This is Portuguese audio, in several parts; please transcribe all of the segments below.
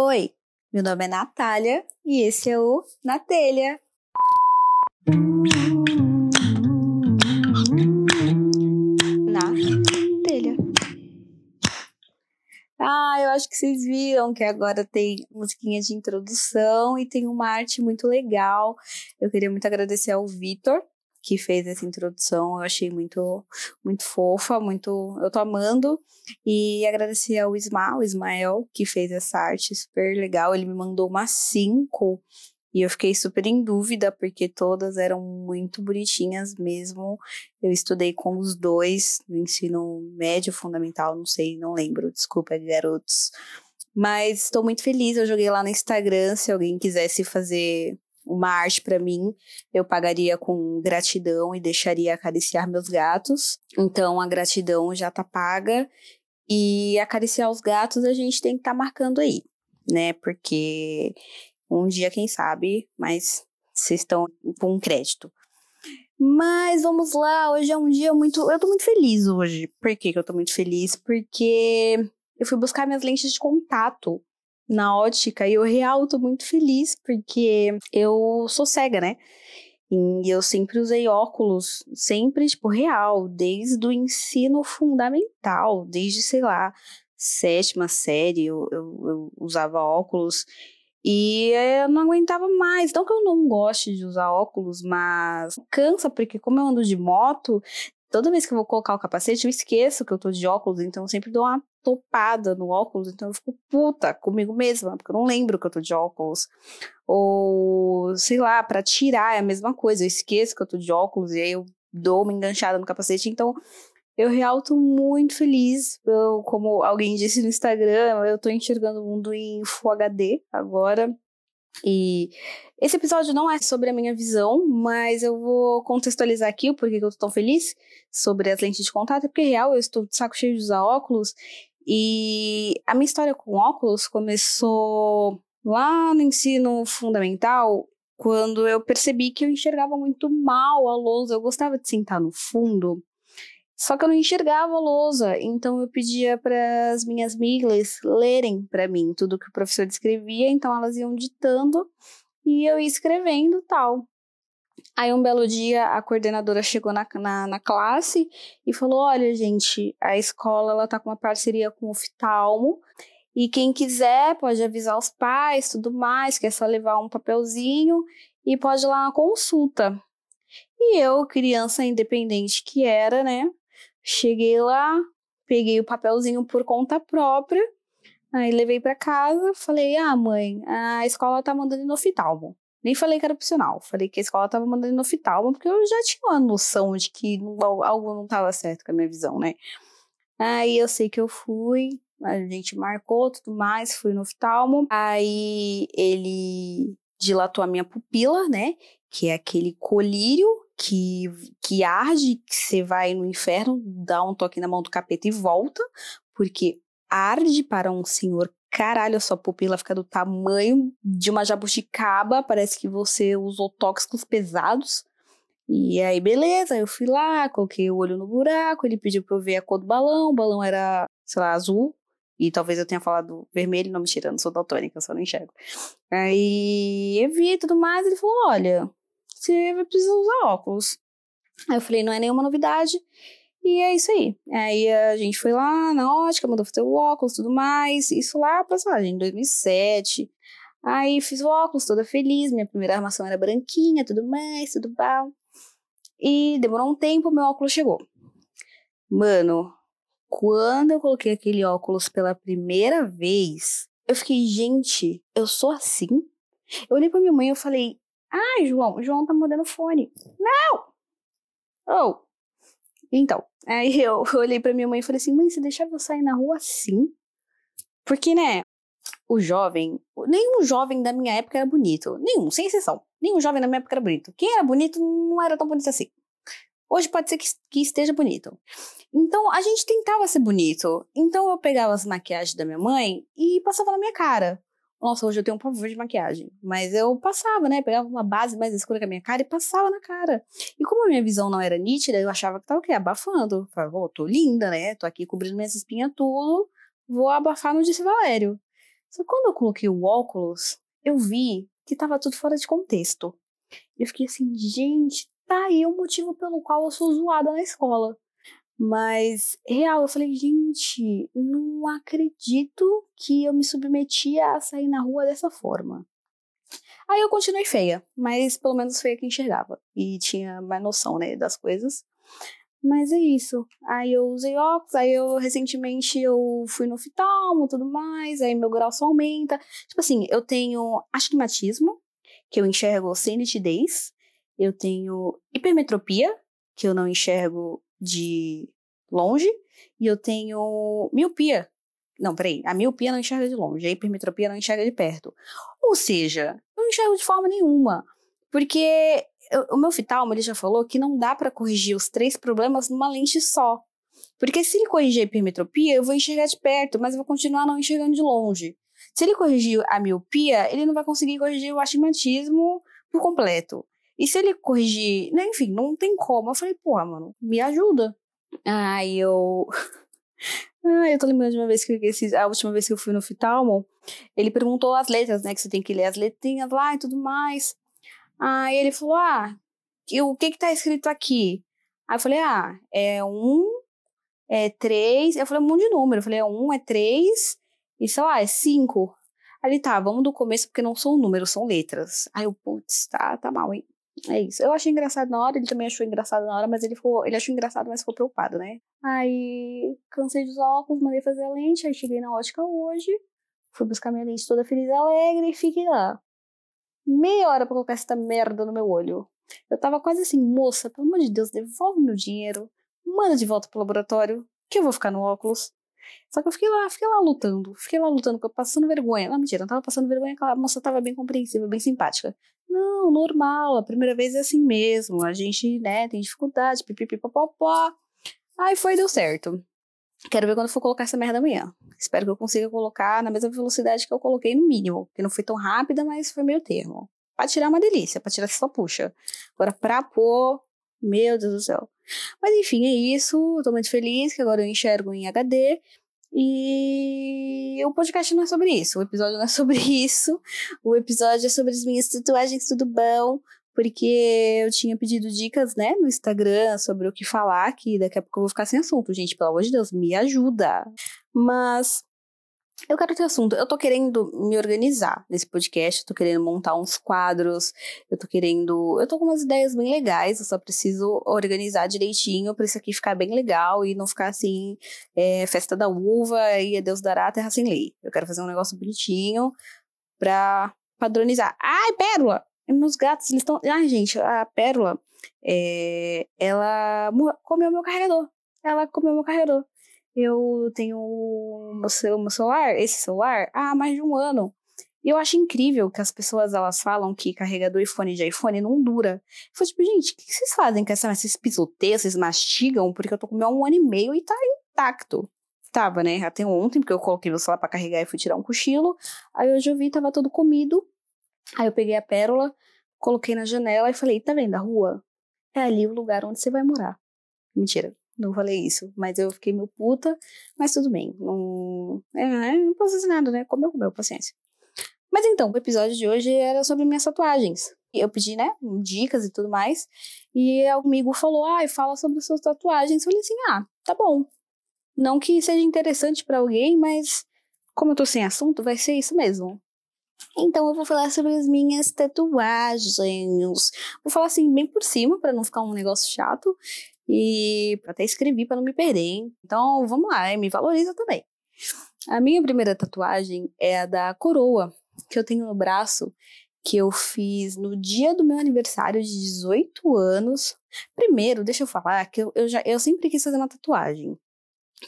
Oi, meu nome é Natália e esse é o Na Telha. Na Telha. Ah, eu acho que vocês viram que agora tem musiquinha de introdução e tem uma arte muito legal. Eu queria muito agradecer ao Vitor, que fez essa introdução. Eu achei muito, muito fofa, muito. Eu tô amando. E agradecer ao Ismael, Ismael, que fez essa arte super legal. Ele me mandou umas cinco. E eu fiquei super em dúvida, porque todas eram muito bonitinhas mesmo. Eu estudei com os dois no ensino médio, fundamental, não sei, não lembro, desculpa, garotos. Mas estou muito feliz, eu joguei lá no Instagram, se alguém quisesse fazer uma arte para mim, eu pagaria com gratidão e deixaria acariciar meus gatos. Então a gratidão já tá paga e acariciar os gatos a gente tem que estar tá marcando aí, né? Porque um dia, quem sabe, mas vocês estão com um crédito. Mas vamos lá, hoje é um dia muito. Eu tô muito feliz hoje. Por que, que eu tô muito feliz? Porque eu fui buscar minhas lentes de contato na ótica e eu real tô muito feliz porque eu sou cega, né? E eu sempre usei óculos, sempre, tipo, real, desde o ensino fundamental, desde, sei lá, sétima série, eu, eu, eu usava óculos e eu não aguentava mais. Não que eu não goste de usar óculos, mas cansa, porque como eu ando de moto, toda vez que eu vou colocar o capacete, eu esqueço que eu tô de óculos, então eu sempre dou uma topada no óculos, então eu fico puta comigo mesma, porque eu não lembro que eu tô de óculos. Ou, sei lá, para tirar é a mesma coisa, eu esqueço que eu tô de óculos e aí eu dou uma enganchada no capacete, então eu real tô muito feliz. Eu, como alguém disse no Instagram, eu tô enxergando o mundo em Full HD agora. E esse episódio não é sobre a minha visão, mas eu vou contextualizar aqui o porquê que eu tô tão feliz sobre as lentes de contato, porque real eu estou de saco cheio de usar óculos e a minha história com óculos começou lá no ensino fundamental, quando eu percebi que eu enxergava muito mal a lousa, eu gostava de sentar no fundo só que eu não enxergava a lousa, então eu pedia para as minhas amigas lerem para mim tudo que o professor escrevia, então elas iam ditando e eu ia escrevendo tal. Aí um belo dia a coordenadora chegou na, na, na, classe e falou: Olha, gente, a escola ela tá com uma parceria com o oftalmo e quem quiser pode avisar os pais, tudo mais, que é só levar um papelzinho e pode ir lá na consulta. E eu, criança independente que era, né, Cheguei lá, peguei o papelzinho por conta própria, aí levei para casa, falei: "Ah, mãe, a escola tá mandando no oftalmo". Nem falei que era opcional, falei que a escola tava mandando no oftalmo, porque eu já tinha uma noção de que algo não tava certo com a minha visão, né? Aí eu sei que eu fui, a gente marcou tudo mais, fui no oftalmo. Aí ele dilatou a minha pupila, né? Que é aquele colírio que, que arde, que você vai no inferno, dá um toque na mão do capeta e volta, porque arde para um senhor. Caralho, a sua pupila fica do tamanho de uma jabuticaba, parece que você usou tóxicos pesados. E aí, beleza, eu fui lá, coloquei o olho no buraco, ele pediu pra eu ver a cor do balão, o balão era, sei lá, azul, e talvez eu tenha falado vermelho, não me tirando, sou daltônica, só não enxergo. Aí eu vi tudo mais, ele falou: olha, você vai precisar usar óculos. Aí eu falei, não é nenhuma novidade. E é isso aí. Aí a gente foi lá na ótica, mandou fazer o óculos tudo mais. Isso lá, passagem, em 2007. Aí fiz o óculos toda feliz. Minha primeira armação era branquinha, tudo mais, tudo bom. E demorou um tempo, meu óculos chegou. Mano, quando eu coloquei aquele óculos pela primeira vez, eu fiquei, gente, eu sou assim? Eu olhei pra minha mãe e eu falei, Ai, João, o João tá mudando fone. Não! Oh! Então, aí eu olhei pra minha mãe e falei assim, mãe, você deixava eu sair na rua assim? Porque, né, o jovem, nenhum jovem da minha época era bonito. Nenhum, sem exceção. Nenhum jovem da minha época era bonito. Quem era bonito não era tão bonito assim. Hoje pode ser que, que esteja bonito. Então, a gente tentava ser bonito. Então, eu pegava as maquiagens da minha mãe e passava na minha cara. Nossa, hoje eu tenho um pavor de maquiagem. Mas eu passava, né? Pegava uma base mais escura que a minha cara e passava na cara. E como a minha visão não era nítida, eu achava que tava o quê? Abafando. Falava, oh, tô linda, né? Tô aqui cobrindo minhas espinhas tudo. Vou abafar no Disse Valério. Só que quando eu coloquei o óculos, eu vi que tava tudo fora de contexto. Eu fiquei assim, gente, tá aí o motivo pelo qual eu sou zoada na escola. Mas, real, eu falei, gente, não acredito que eu me submetia a sair na rua dessa forma. Aí eu continuei feia, mas pelo menos feia que enxergava. E tinha mais noção, né, das coisas. Mas é isso. Aí eu usei óculos, aí eu recentemente eu fui no oftalmo tudo mais, aí meu grau só aumenta. Tipo assim, eu tenho astigmatismo, que eu enxergo sem nitidez. Eu tenho hipermetropia, que eu não enxergo de longe. E eu tenho miopia. Não, peraí. A miopia não enxerga de longe, a hipermetropia não enxerga de perto. Ou seja, eu não enxergo de forma nenhuma. Porque o meu oftalmo, ele já falou que não dá para corrigir os três problemas numa lente só. Porque se ele corrigir a hipermetropia, eu vou enxergar de perto, mas eu vou continuar não enxergando de longe. Se ele corrigir a miopia, ele não vai conseguir corrigir o astigmatismo por completo. E se ele corrigir, né, enfim, não tem como. Eu falei, pô, mano, me ajuda. Aí eu. ah, eu tô lembrando de uma vez que a última vez que eu fui no oftalmo, ele perguntou as letras, né? Que você tem que ler as letrinhas lá e tudo mais. Aí ele falou: Ah, o que que tá escrito aqui? Aí eu falei: Ah, é um, é três. Eu falei um monte de número. Eu falei: É um, é três, e sei lá, é cinco. Aí ele tá, vamos do começo, porque não são números, são letras. Aí eu, putz, tá, tá mal, hein? É isso. Eu achei engraçado na hora, ele também achou engraçado na hora, mas ele ficou. Ele achou engraçado, mas ficou preocupado, né? Aí cansei dos óculos, mandei fazer a lente, aí cheguei na ótica hoje. Fui buscar minha lente toda feliz e alegre e fiquei lá meia hora pra colocar essa merda no meu olho. Eu tava quase assim, moça, pelo amor de Deus, devolve meu dinheiro, manda de volta pro laboratório, que eu vou ficar no óculos. Só que eu fiquei lá, fiquei lá lutando, fiquei lá lutando, passando vergonha. Não, mentira, não tava passando vergonha, aquela moça tava bem compreensiva, bem simpática. Não, normal, a primeira vez é assim mesmo, a gente, né, tem dificuldade, pipipipopopó. Aí foi, deu certo. Quero ver quando for colocar essa merda amanhã. Espero que eu consiga colocar na mesma velocidade que eu coloquei no mínimo. Que não foi tão rápida, mas foi meio termo. Pra tirar é uma delícia, pra tirar só puxa. Agora pra pôr, meu Deus do céu. Mas enfim, é isso. Tô muito feliz que agora eu enxergo em HD. E o podcast não é sobre isso, o episódio não é sobre isso. O episódio é sobre as minhas tatuagens, tudo bom porque eu tinha pedido dicas, né, no Instagram sobre o que falar, que daqui a pouco eu vou ficar sem assunto. Gente, pelo amor de Deus, me ajuda. Mas eu quero ter assunto. Eu tô querendo me organizar nesse podcast, eu tô querendo montar uns quadros, eu tô querendo. Eu tô com umas ideias bem legais, eu só preciso organizar direitinho pra isso aqui ficar bem legal e não ficar assim, é, festa da uva e a Deus dará a terra sem lei. Eu quero fazer um negócio bonitinho pra padronizar. Ai, pérola! meus gatos, eles estão. Ai, gente, a Pérola, é... ela comeu meu carregador. Ela comeu meu carregador. Eu tenho o meu celular, esse celular, há mais de um ano. E eu acho incrível que as pessoas elas falam que carregador e fone de iPhone não dura. Eu tipo, gente, o que vocês fazem com essa? Vocês pisoteiam, vocês mastigam? Porque eu tô com meu um ano e meio e tá intacto. Tava, né? Até ontem, porque eu coloquei meu celular pra carregar e fui tirar um cochilo. Aí hoje eu vi, tava todo comido. Aí eu peguei a pérola, coloquei na janela e falei: tá vendo a rua? É ali o lugar onde você vai morar. Mentira, não falei isso, mas eu fiquei meio puta, mas tudo bem. Não, é, não posso fazer nada, né? Comeu, comeu, paciência. Mas então, o episódio de hoje era sobre minhas tatuagens. Eu pedi, né, dicas e tudo mais. E o amigo falou: ah, fala sobre suas tatuagens. Eu falei assim: ah, tá bom. Não que seja interessante para alguém, mas como eu tô sem assunto, vai ser isso mesmo. Então eu vou falar sobre as minhas tatuagens. Vou falar assim bem por cima para não ficar um negócio chato e até escrevi para não me perder. Então vamos lá, me valoriza também. A minha primeira tatuagem é a da coroa que eu tenho no braço, que eu fiz no dia do meu aniversário de 18 anos. Primeiro, deixa eu falar que eu, eu já eu sempre quis fazer uma tatuagem.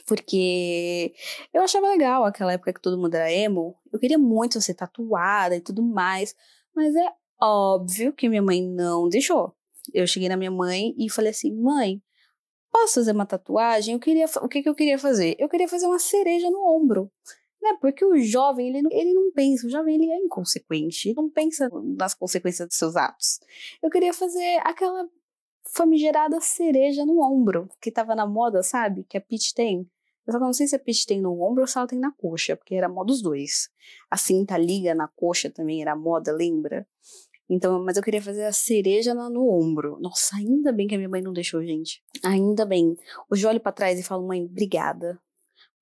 Porque eu achava legal aquela época que todo mundo era emo. Eu queria muito ser tatuada e tudo mais. Mas é óbvio que minha mãe não deixou. Eu cheguei na minha mãe e falei assim: mãe, posso fazer uma tatuagem? Eu queria, o que, que eu queria fazer? Eu queria fazer uma cereja no ombro. Né? Porque o jovem, ele não, ele não pensa, o jovem ele é inconsequente, não pensa nas consequências dos seus atos. Eu queria fazer aquela famigerada cereja no ombro, que tava na moda, sabe? Que a Peach tem. Eu só não sei se a Peach tem no ombro ou se ela tem na coxa, porque era moda dos dois. A cinta liga na coxa também era moda, lembra? Então, mas eu queria fazer a cereja no ombro. Nossa, ainda bem que a minha mãe não deixou, gente. Ainda bem. Hoje eu olho pra trás e falo, mãe, obrigada.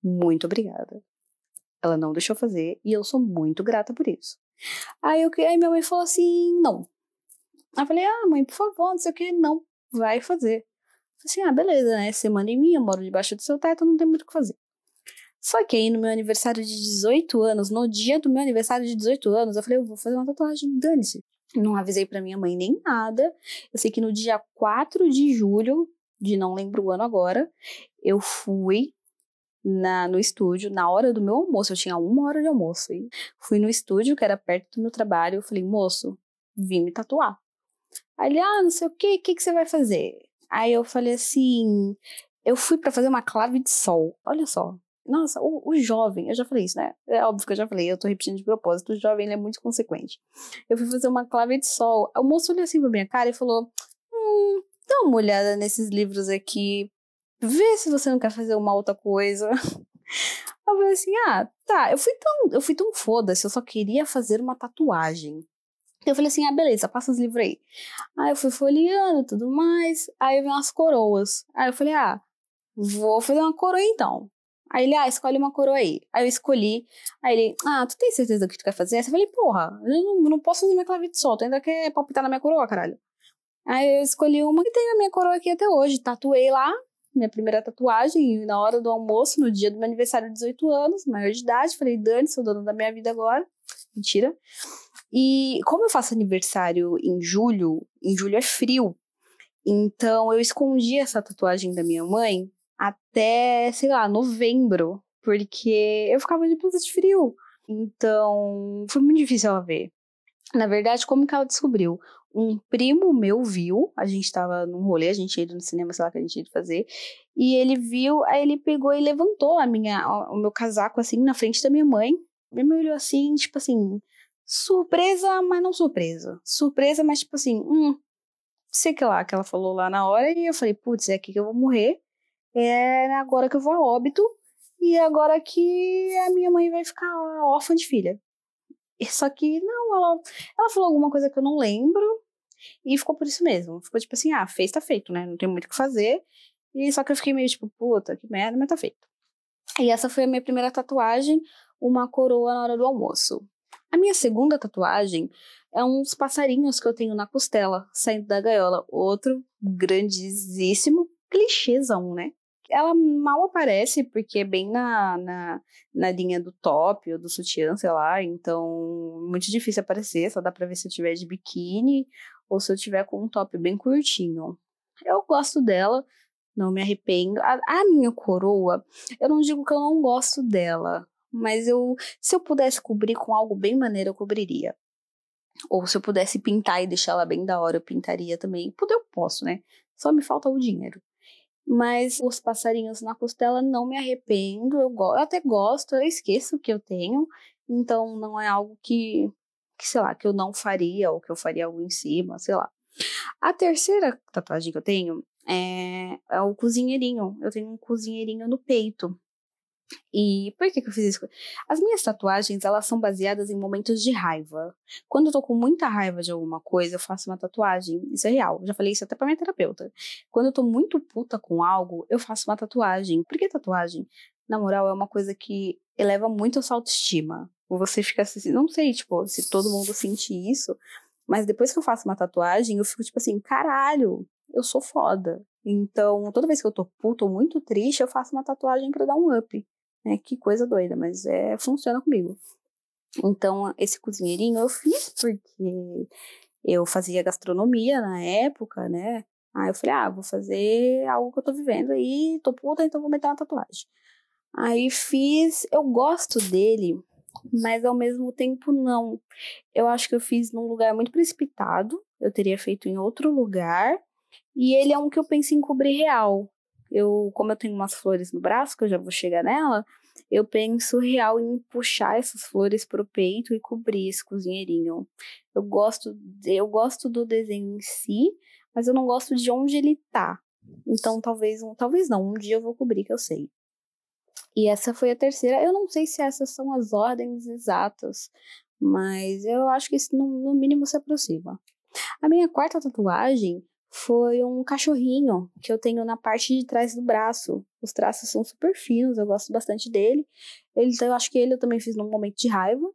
Muito obrigada. Ela não deixou fazer e eu sou muito grata por isso. Aí, eu, aí minha mãe falou assim, não. Aí eu falei, ah, mãe, por favor, não sei o que, não, vai fazer. Falei assim, ah, beleza, né? Semana em mim, eu moro debaixo do seu teto, não tem muito o que fazer. Só que aí no meu aniversário de 18 anos, no dia do meu aniversário de 18 anos, eu falei, eu vou fazer uma tatuagem, dane-se. Não avisei para minha mãe nem nada. Eu sei que no dia 4 de julho, de não lembro o ano agora, eu fui na, no estúdio, na hora do meu almoço, eu tinha uma hora de almoço. E fui no estúdio, que era perto do meu trabalho, eu falei, moço, vim me tatuar. Aí ele, ah, não sei o que, o que, que você vai fazer? Aí eu falei assim, eu fui para fazer uma clave de sol. Olha só. Nossa, o, o, jovem, eu já falei isso, né? É óbvio que eu já falei, eu tô repetindo de propósito, o jovem ele é muito consequente. Eu fui fazer uma clave de sol. O moço olhou assim pra minha cara e falou: Hum, dá uma olhada nesses livros aqui vê se você não quer fazer uma outra coisa. Eu falei assim, ah, tá, eu fui tão, eu fui tão foda-se, eu só queria fazer uma tatuagem. Eu falei assim, ah, beleza, passa os livros aí. Aí eu fui folheando tudo mais, aí eu vi umas coroas. Aí eu falei, ah, vou fazer uma coroa então. Aí ele, ah, escolhe uma coroa aí. Aí eu escolhi. Aí ele, ah, tu tem certeza do que tu quer fazer? Aí eu falei, porra, eu não, não posso fazer minha clave de sol, tu ainda quer palpitar na minha coroa, caralho. Aí eu escolhi uma que tem a minha coroa aqui até hoje, tatuei lá, minha primeira tatuagem, na hora do almoço, no dia do meu aniversário de 18 anos, maior de idade, falei, Dani, sou dona da minha vida agora. Mentira. E como eu faço aniversário em julho, em julho é frio, então eu escondi essa tatuagem da minha mãe até, sei lá, novembro, porque eu ficava de blusa de frio. Então, foi muito difícil ela ver. Na verdade, como que ela descobriu? um primo meu viu, a gente tava num rolê, a gente ia no cinema, sei lá, que a gente ia fazer, e ele viu, aí ele pegou e levantou a minha, o meu casaco, assim, na frente da minha mãe, minha mãe olhou assim, tipo assim, surpresa, mas não surpresa, surpresa, mas tipo assim, hum, sei que lá, que ela falou lá na hora, e eu falei, putz, é aqui que eu vou morrer, é agora que eu vou a óbito, e agora que a minha mãe vai ficar órfã de filha. Só que, não, ela, ela falou alguma coisa que eu não lembro. E ficou por isso mesmo. Ficou tipo assim, ah, fez, tá feito, né? Não tem muito o que fazer. E só que eu fiquei meio tipo, puta, que merda, mas tá feito. E essa foi a minha primeira tatuagem, uma coroa na hora do almoço. A minha segunda tatuagem é uns passarinhos que eu tenho na costela, saindo da gaiola. Outro grandíssimo clichêzão, né? Ela mal aparece, porque é bem na, na, na linha do top ou do sutiã, sei lá, então muito difícil aparecer, só dá pra ver se eu tiver de biquíni ou se eu tiver com um top bem curtinho. Eu gosto dela, não me arrependo. A, a minha coroa, eu não digo que eu não gosto dela, mas eu, se eu pudesse cobrir com algo bem maneiro, eu cobriria. Ou se eu pudesse pintar e deixar ela bem da hora, eu pintaria também. Poder eu posso, né? Só me falta o dinheiro. Mas os passarinhos na costela não me arrependo, eu, eu até gosto, eu esqueço que eu tenho, então não é algo que, que, sei lá, que eu não faria, ou que eu faria algo em cima, sei lá. A terceira tatuagem que eu tenho é, é o cozinheirinho. Eu tenho um cozinheirinho no peito. E por que, que eu fiz isso? As minhas tatuagens, elas são baseadas em momentos de raiva. Quando eu tô com muita raiva de alguma coisa, eu faço uma tatuagem. Isso é real. Eu já falei isso até pra minha terapeuta. Quando eu tô muito puta com algo, eu faço uma tatuagem. Por que tatuagem? Na moral, é uma coisa que eleva muito a sua autoestima. Você fica assim, não sei, tipo, se todo mundo sente isso, mas depois que eu faço uma tatuagem, eu fico tipo assim, caralho, eu sou foda. Então, toda vez que eu tô puto ou muito triste, eu faço uma tatuagem para dar um up. Né? Que coisa doida, mas é, funciona comigo. Então, esse cozinheirinho eu fiz porque eu fazia gastronomia na época, né? Aí eu falei, ah, vou fazer algo que eu tô vivendo aí, tô puta, então vou meter uma tatuagem. Aí fiz, eu gosto dele, mas ao mesmo tempo não. Eu acho que eu fiz num lugar muito precipitado, eu teria feito em outro lugar, e ele é um que eu penso em cobrir real. Eu, como eu tenho umas flores no braço, que eu já vou chegar nela, eu penso real em puxar essas flores pro peito e cobrir esse cozinheirinho. Eu gosto, eu gosto do desenho em si, mas eu não gosto de onde ele tá. Então talvez, um, talvez não, um dia eu vou cobrir que eu sei. E essa foi a terceira. Eu não sei se essas são as ordens exatas, mas eu acho que isso no, no mínimo se aproxima. A minha quarta tatuagem foi um cachorrinho que eu tenho na parte de trás do braço. Os traços são super finos, eu gosto bastante dele. Ele, eu acho que ele eu também fiz num momento de raiva.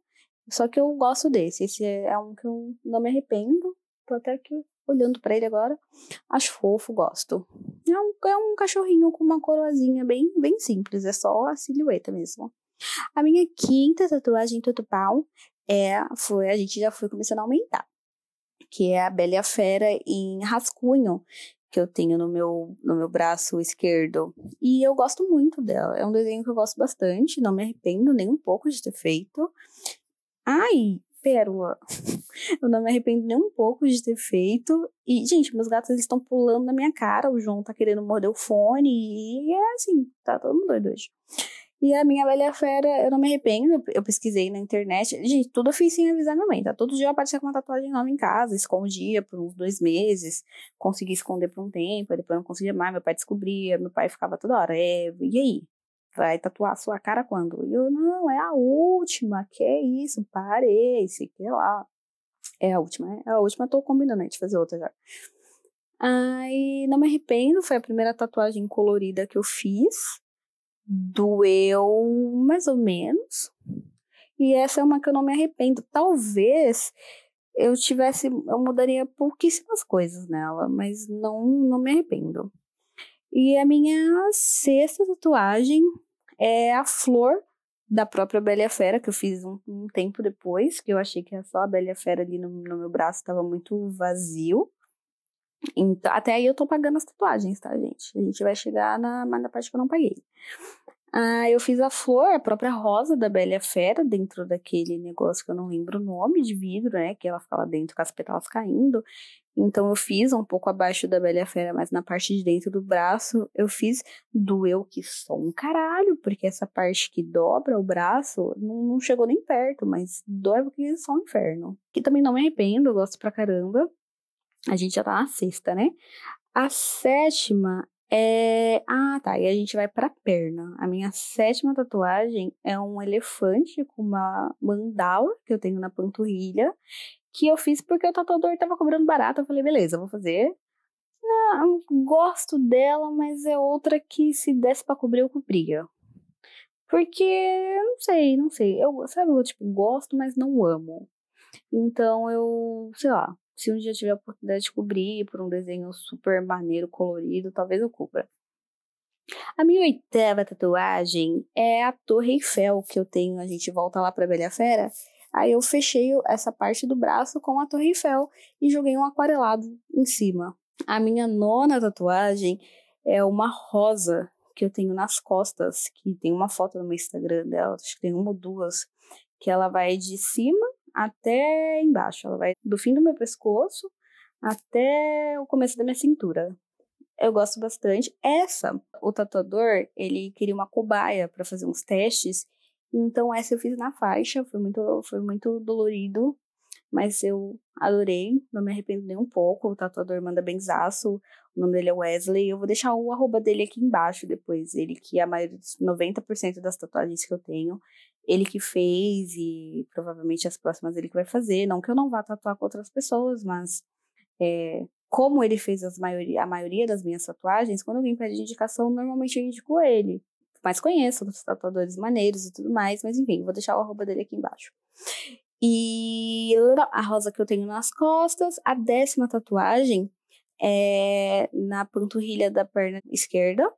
Só que eu gosto desse. Esse é um que eu não me arrependo. Tô até aqui olhando para ele agora. Acho fofo, gosto. É um, é um cachorrinho com uma coroazinha bem, bem simples. É só a silhueta mesmo. A minha quinta tatuagem tutupau é, foi, a gente já foi começando a aumentar que é a Bela a Fera em rascunho, que eu tenho no meu, no meu braço esquerdo. E eu gosto muito dela. É um desenho que eu gosto bastante, não me arrependo nem um pouco de ter feito. Ai, pérola. eu não me arrependo nem um pouco de ter feito. E, gente, meus gatos estão pulando na minha cara. O João tá querendo morder o fone. E é assim, tá todo mundo doido hoje. E a minha velha fera, eu não me arrependo, eu pesquisei na internet. Gente, tudo eu fiz sem avisar minha mãe, tá? Todo dia eu aparecia com uma tatuagem nova em casa, escondia por uns dois meses, consegui esconder por um tempo, depois não conseguia mais, meu pai descobria, meu pai ficava toda hora, é, e aí? Vai tatuar a sua cara quando? E eu, não, é a última, que isso, parei, sei que lá. É a última, é a última, eu tô combinando aí de fazer outra já. Aí, não me arrependo, foi a primeira tatuagem colorida que eu fiz doeu mais ou menos. E essa é uma que eu não me arrependo. Talvez eu tivesse, eu mudaria pouquíssimas coisas nela, mas não, não me arrependo. E a minha sexta tatuagem é a flor da própria Bela Fera, que eu fiz um, um, tempo depois, que eu achei que só a Bela Fera ali no, no meu braço estava muito vazio. Então, até aí eu tô pagando as tatuagens, tá, gente? A gente vai chegar na, na parte que eu não paguei. Ah, eu fiz a flor, a própria rosa da Bela Fera, dentro daquele negócio que eu não lembro o nome de vidro, né? Que ela ficava dentro com as pétalas caindo. Então eu fiz um pouco abaixo da Bela Fera, mas na parte de dentro do braço eu fiz doeu que só um caralho, porque essa parte que dobra o braço não, não chegou nem perto, mas dói porque só um inferno. Que também não me arrependo, eu gosto pra caramba. A gente já tá na sexta, né? A sétima é... Ah, tá. E a gente vai pra perna. A minha sétima tatuagem é um elefante com uma mandala que eu tenho na panturrilha, que eu fiz porque o tatuador tava cobrando barato. Eu falei, beleza, vou fazer. Não, gosto dela, mas é outra que se desse pra cobrir, eu cobria. Porque, não sei, não sei. Eu, sabe, eu, tipo, gosto, mas não amo. Então, eu, sei lá, se um dia tiver a oportunidade de cobrir por um desenho super maneiro, colorido, talvez eu cubra. A minha oitava tatuagem é a Torre Eiffel que eu tenho. A gente volta lá pra Bela Fera. Aí eu fechei essa parte do braço com a Torre Eiffel e joguei um aquarelado em cima. A minha nona tatuagem é uma rosa que eu tenho nas costas, que tem uma foto no meu Instagram dela, acho que tem uma ou duas, que ela vai de cima até embaixo. Ela vai do fim do meu pescoço até o começo da minha cintura. Eu gosto bastante. Essa, o tatuador, ele queria uma cobaia para fazer uns testes. Então essa eu fiz na faixa, foi muito, foi muito dolorido, mas eu adorei, não me arrependo nem um pouco. O tatuador manda benzaço, o nome dele é Wesley. Eu vou deixar o arroba dele aqui embaixo depois. Ele que é a maioria, 90% das tatuagens que eu tenho ele que fez e provavelmente as próximas ele que vai fazer. Não que eu não vá tatuar com outras pessoas, mas é, como ele fez maioria, a maioria das minhas tatuagens, quando alguém pede indicação, normalmente eu indico ele. Mas conheço outros tatuadores maneiros e tudo mais, mas enfim, vou deixar o arroba dele aqui embaixo. E a rosa que eu tenho nas costas, a décima tatuagem é na panturrilha da perna esquerda,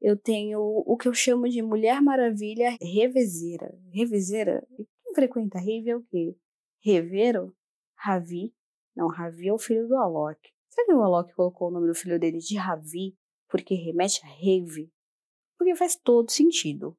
eu tenho o que eu chamo de Mulher Maravilha revezeira. Revezeira? Quem frequenta rave é o quê? Reveiro? Ravi? Não, Ravi é o filho do Alok. Será que o Alok colocou o nome do filho dele de Ravi porque remete a rave? Porque faz todo sentido.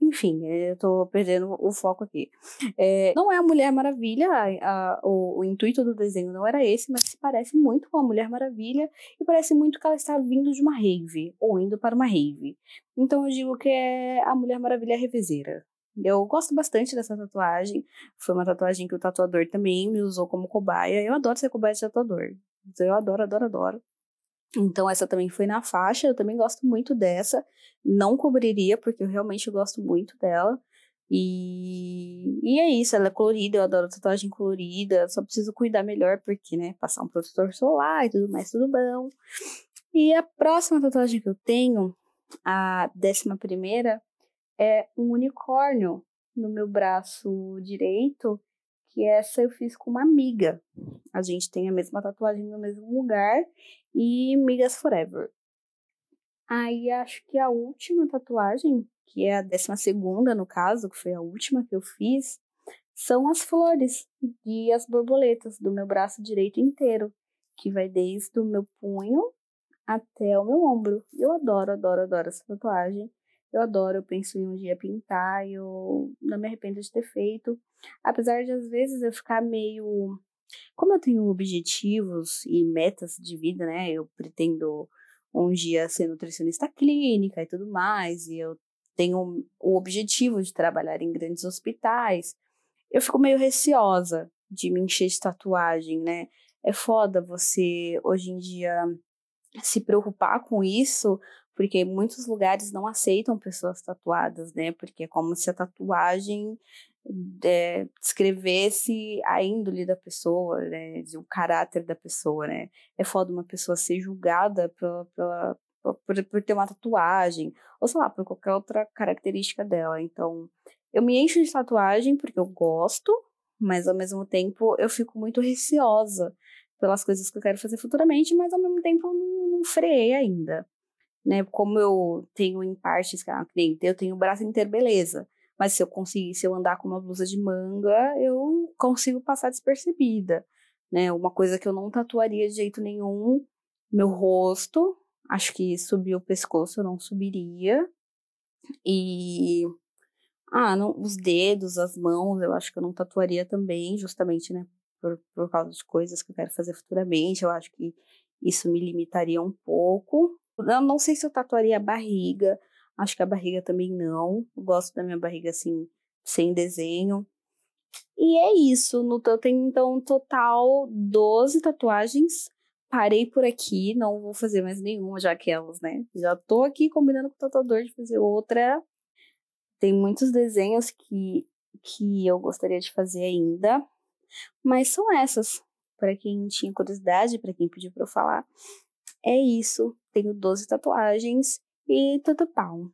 Enfim, eu tô perdendo o foco aqui. É, não é a Mulher Maravilha, a, a, o, o, intuito do desenho não era esse, mas se parece muito com a Mulher Maravilha e parece muito que ela está vindo de uma rave, ou indo para uma rave. Então eu digo que é a Mulher Maravilha revezeira. Eu gosto bastante dessa tatuagem. Foi uma tatuagem que o tatuador também me usou como cobaia. Eu adoro ser cobaia de tatuador. Eu adoro, adoro, adoro. Então, essa também foi na faixa. Eu também gosto muito dessa. Não cobriria, porque eu realmente gosto muito dela. E, e é isso, ela é colorida, eu adoro tatuagem colorida, só preciso cuidar melhor, porque, né, passar um protetor solar e tudo mais, tudo bom. E a próxima tatuagem que eu tenho, a décima primeira, é um unicórnio no meu braço direito, que essa eu fiz com uma amiga. A gente tem a mesma tatuagem no mesmo lugar e Migas Forever. Aí acho que a última tatuagem, que é a décima segunda no caso, que foi a última que eu fiz, são as flores e as borboletas do meu braço direito inteiro, que vai desde o meu punho até o meu ombro. Eu adoro, adoro, adoro essa tatuagem. Eu adoro, eu penso em um dia pintar, eu não me arrependo de ter feito. Apesar de às vezes eu ficar meio. Como eu tenho objetivos e metas de vida, né? Eu pretendo um dia ser nutricionista clínica e tudo mais, e eu tenho o objetivo de trabalhar em grandes hospitais. Eu fico meio receosa de me encher de tatuagem, né? É foda você hoje em dia se preocupar com isso, porque muitos lugares não aceitam pessoas tatuadas, né? Porque é como se a tatuagem é, descrevesse a índole da pessoa, né? O caráter da pessoa, né? É foda uma pessoa ser julgada pela, pela, por, por ter uma tatuagem, ou sei lá, por qualquer outra característica dela. Então, eu me encho de tatuagem porque eu gosto, mas ao mesmo tempo eu fico muito receosa pelas coisas que eu quero fazer futuramente, mas ao mesmo tempo eu não, não freiei ainda. Né? Como eu tenho em partes, eu tenho o braço inteiro, beleza. Mas se eu conseguir, se eu andar com uma blusa de manga, eu consigo passar despercebida. Né? Uma coisa que eu não tatuaria de jeito nenhum, meu rosto, acho que subir o pescoço eu não subiria. E ah, não, os dedos, as mãos, eu acho que eu não tatuaria também, justamente, né, por, por causa de coisas que eu quero fazer futuramente. Eu acho que isso me limitaria um pouco. Eu não sei se eu tatuaria a barriga. Acho que a barriga também não. Eu gosto da minha barriga assim, sem desenho. E é isso. No, eu tenho então total 12 tatuagens. Parei por aqui, não vou fazer mais nenhuma, já aquelas, né? Já tô aqui combinando com o tatuador de fazer outra. Tem muitos desenhos que, que eu gostaria de fazer ainda. Mas são essas. Para quem tinha curiosidade, para quem pediu para eu falar. É isso. Tenho 12 tatuagens e tudo pau.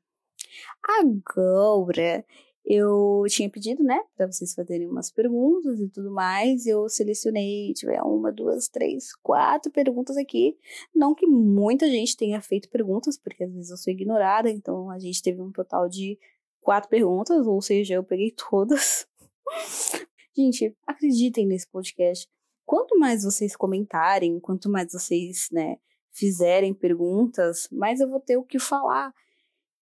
Agora, eu tinha pedido, né, para vocês fazerem umas perguntas e tudo mais. Eu selecionei, tiver uma, duas, três, quatro perguntas aqui. Não que muita gente tenha feito perguntas, porque às vezes eu sou ignorada, então a gente teve um total de quatro perguntas, ou seja, eu peguei todas. Gente, acreditem nesse podcast. Quanto mais vocês comentarem, quanto mais vocês, né, fizerem perguntas, mais eu vou ter o que falar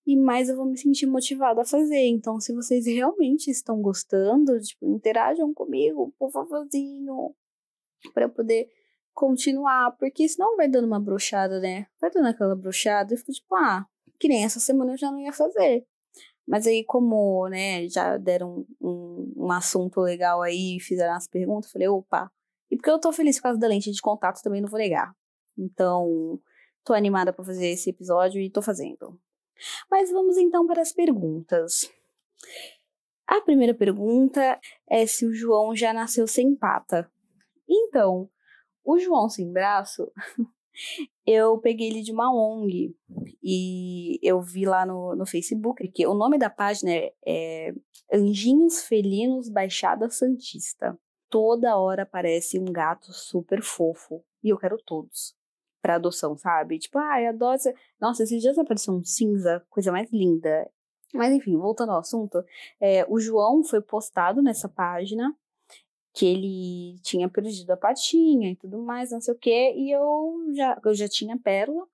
e mais eu vou me sentir motivada a fazer. Então, se vocês realmente estão gostando, tipo, interajam comigo, por favorzinho, para poder continuar, porque senão vai dando uma brochada, né? Vai dando aquela brochada e fico tipo, ah, que nem essa semana eu já não ia fazer. Mas aí, como, né, já deram um, um assunto legal aí fizeram as perguntas, falei, opa. E porque eu tô feliz por causa da lente de contato, também não vou negar. Então, tô animada para fazer esse episódio e tô fazendo. Mas vamos então para as perguntas. A primeira pergunta é se o João já nasceu sem pata. Então, o João sem braço eu peguei ele de uma ONG e eu vi lá no, no Facebook que o nome da página é, é Anjinhos Felinos Baixada Santista. Toda hora aparece um gato super fofo e eu quero todos para adoção, sabe? Tipo, ai, ah. Nossa, esses dias apareceu um cinza, coisa mais linda. Mas enfim, voltando ao assunto, é, o João foi postado nessa página que ele tinha perdido a patinha e tudo mais, não sei o quê, e eu já, eu já tinha pérola,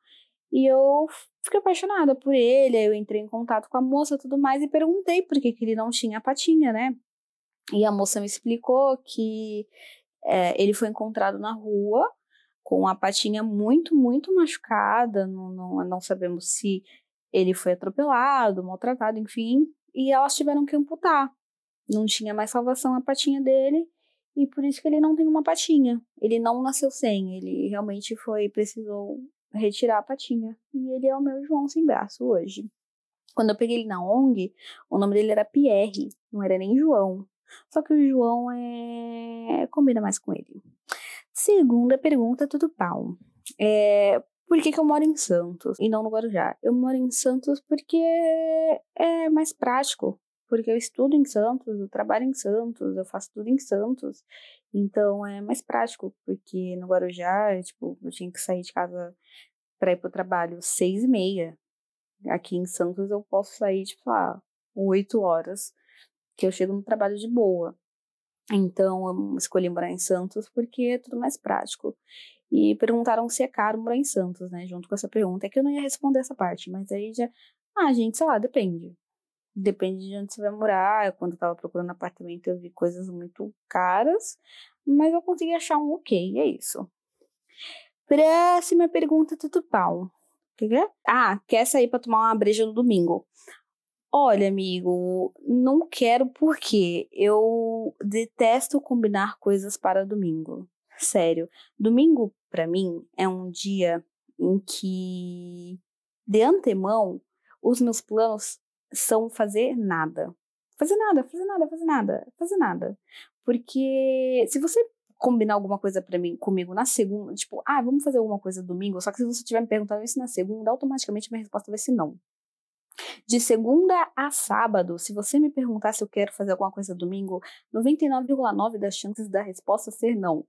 e eu fiquei apaixonada por ele, aí eu entrei em contato com a moça e tudo mais, e perguntei por que, que ele não tinha a patinha, né? E a moça me explicou que é, ele foi encontrado na rua, com a patinha muito, muito machucada, não, não, não sabemos se ele foi atropelado, maltratado, enfim, e elas tiveram que amputar. Não tinha mais salvação a patinha dele, e por isso que ele não tem uma patinha. Ele não nasceu sem, ele realmente foi, precisou retirar a patinha. E ele é o meu João sem braço hoje. Quando eu peguei ele na ONG, o nome dele era Pierre, não era nem João. Só que o João é. combina mais com ele. Segunda pergunta, tudo pau. É, por que, que eu moro em Santos e não no Guarujá? Eu moro em Santos porque é mais prático. Porque eu estudo em Santos, eu trabalho em Santos, eu faço tudo em Santos. Então é mais prático, porque no Guarujá, tipo, eu tinha que sair de casa para ir pro trabalho seis e meia. Aqui em Santos eu posso sair, tipo, lá, oito horas, que eu chego no trabalho de boa. Então eu escolhi morar em Santos porque é tudo mais prático. E perguntaram se é caro morar em Santos, né? Junto com essa pergunta. É que eu não ia responder essa parte, mas aí já. Ah, gente, sei lá, depende. Depende de onde você vai morar. Quando eu tava procurando apartamento, eu vi coisas muito caras, mas eu consegui achar um ok, é isso. Próxima pergunta, Tutu Pau. Ah, quer sair para tomar uma breja no domingo? Olha, amigo, não quero porque eu detesto combinar coisas para domingo. Sério, domingo para mim é um dia em que de antemão os meus planos são fazer nada. Fazer nada, fazer nada, fazer nada, fazer nada. Porque se você combinar alguma coisa para mim comigo na segunda, tipo, ah, vamos fazer alguma coisa domingo, só que se você tiver me perguntando isso na segunda, automaticamente minha resposta vai ser não. De segunda a sábado, se você me perguntar se eu quero fazer alguma coisa domingo, 99,9 das chances da resposta ser não.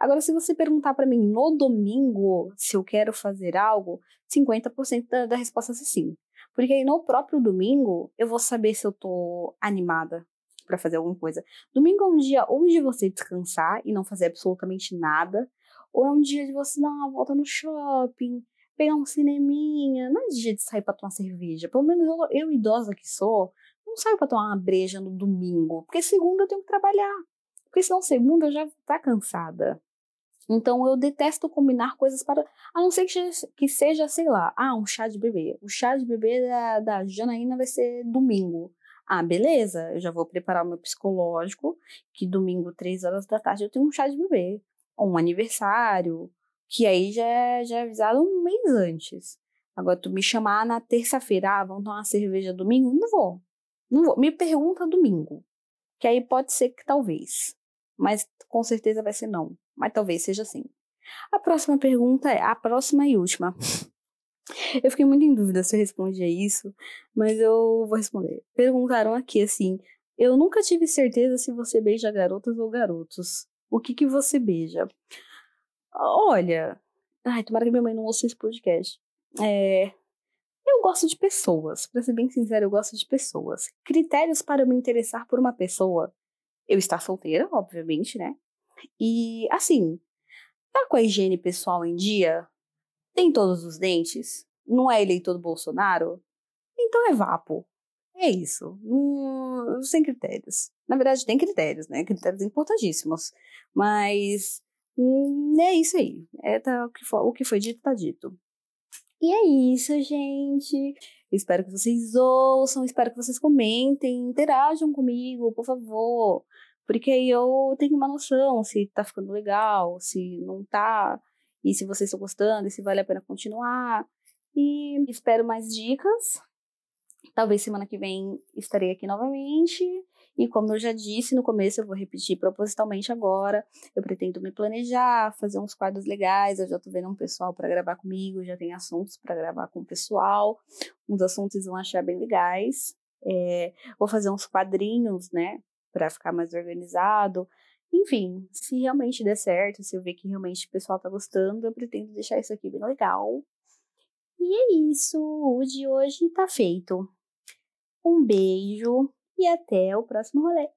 Agora, se você perguntar para mim no domingo se eu quero fazer algo, 50% da, da resposta é sim. Porque aí no próprio domingo eu vou saber se eu tô animada para fazer alguma coisa. Domingo é um dia ou de você descansar e não fazer absolutamente nada, ou é um dia de você dar uma volta no shopping, pegar um cineminha. Não é dia de sair para tomar cerveja. Pelo menos eu, eu, idosa que sou, não saio para tomar uma breja no domingo, porque segunda eu tenho que trabalhar. Porque senão segunda eu já tá cansada. Então eu detesto combinar coisas para. A não ser que seja, que seja, sei lá, ah, um chá de bebê. O chá de bebê da, da Janaína vai ser domingo. Ah, beleza, eu já vou preparar o meu psicológico, que domingo, três horas da tarde, eu tenho um chá de bebê. Ou um aniversário, que aí já é, já é avisado um mês antes. Agora, tu me chamar na terça-feira, ah, vamos tomar uma cerveja domingo? Não vou. Não vou. Me pergunta domingo. Que aí pode ser que talvez. Mas com certeza vai ser não mas talvez seja assim. A próxima pergunta é a próxima e última. Eu fiquei muito em dúvida se eu respondia isso, mas eu vou responder. Perguntaram aqui assim: Eu nunca tive certeza se você beija garotas ou garotos. O que que você beija? Olha, ai, tomara que minha mãe não ouça esse podcast. É, eu gosto de pessoas. Pra ser bem sincero, eu gosto de pessoas. Critérios para me interessar por uma pessoa. Eu estar solteira, obviamente, né? E, assim, tá com a higiene pessoal em dia? Tem todos os dentes? Não é eleitor do Bolsonaro? Então é vapo. É isso. Hum, sem critérios. Na verdade, tem critérios, né? Critérios importantíssimos. Mas hum, é isso aí. É, tá, o, que foi, o que foi dito, tá dito. E é isso, gente. Espero que vocês ouçam, espero que vocês comentem, interajam comigo, por favor. Porque aí eu tenho uma noção se tá ficando legal, se não tá, e se vocês estão gostando, e se vale a pena continuar. E espero mais dicas. Talvez semana que vem estarei aqui novamente. E como eu já disse no começo, eu vou repetir propositalmente agora. Eu pretendo me planejar, fazer uns quadros legais. Eu já tô vendo um pessoal para gravar comigo, já tem assuntos para gravar com o pessoal. Uns assuntos vão achar bem legais. É, vou fazer uns quadrinhos, né? para ficar mais organizado. Enfim, se realmente der certo, se eu ver que realmente o pessoal tá gostando, eu pretendo deixar isso aqui bem legal. E é isso, o de hoje tá feito. Um beijo e até o próximo rolê.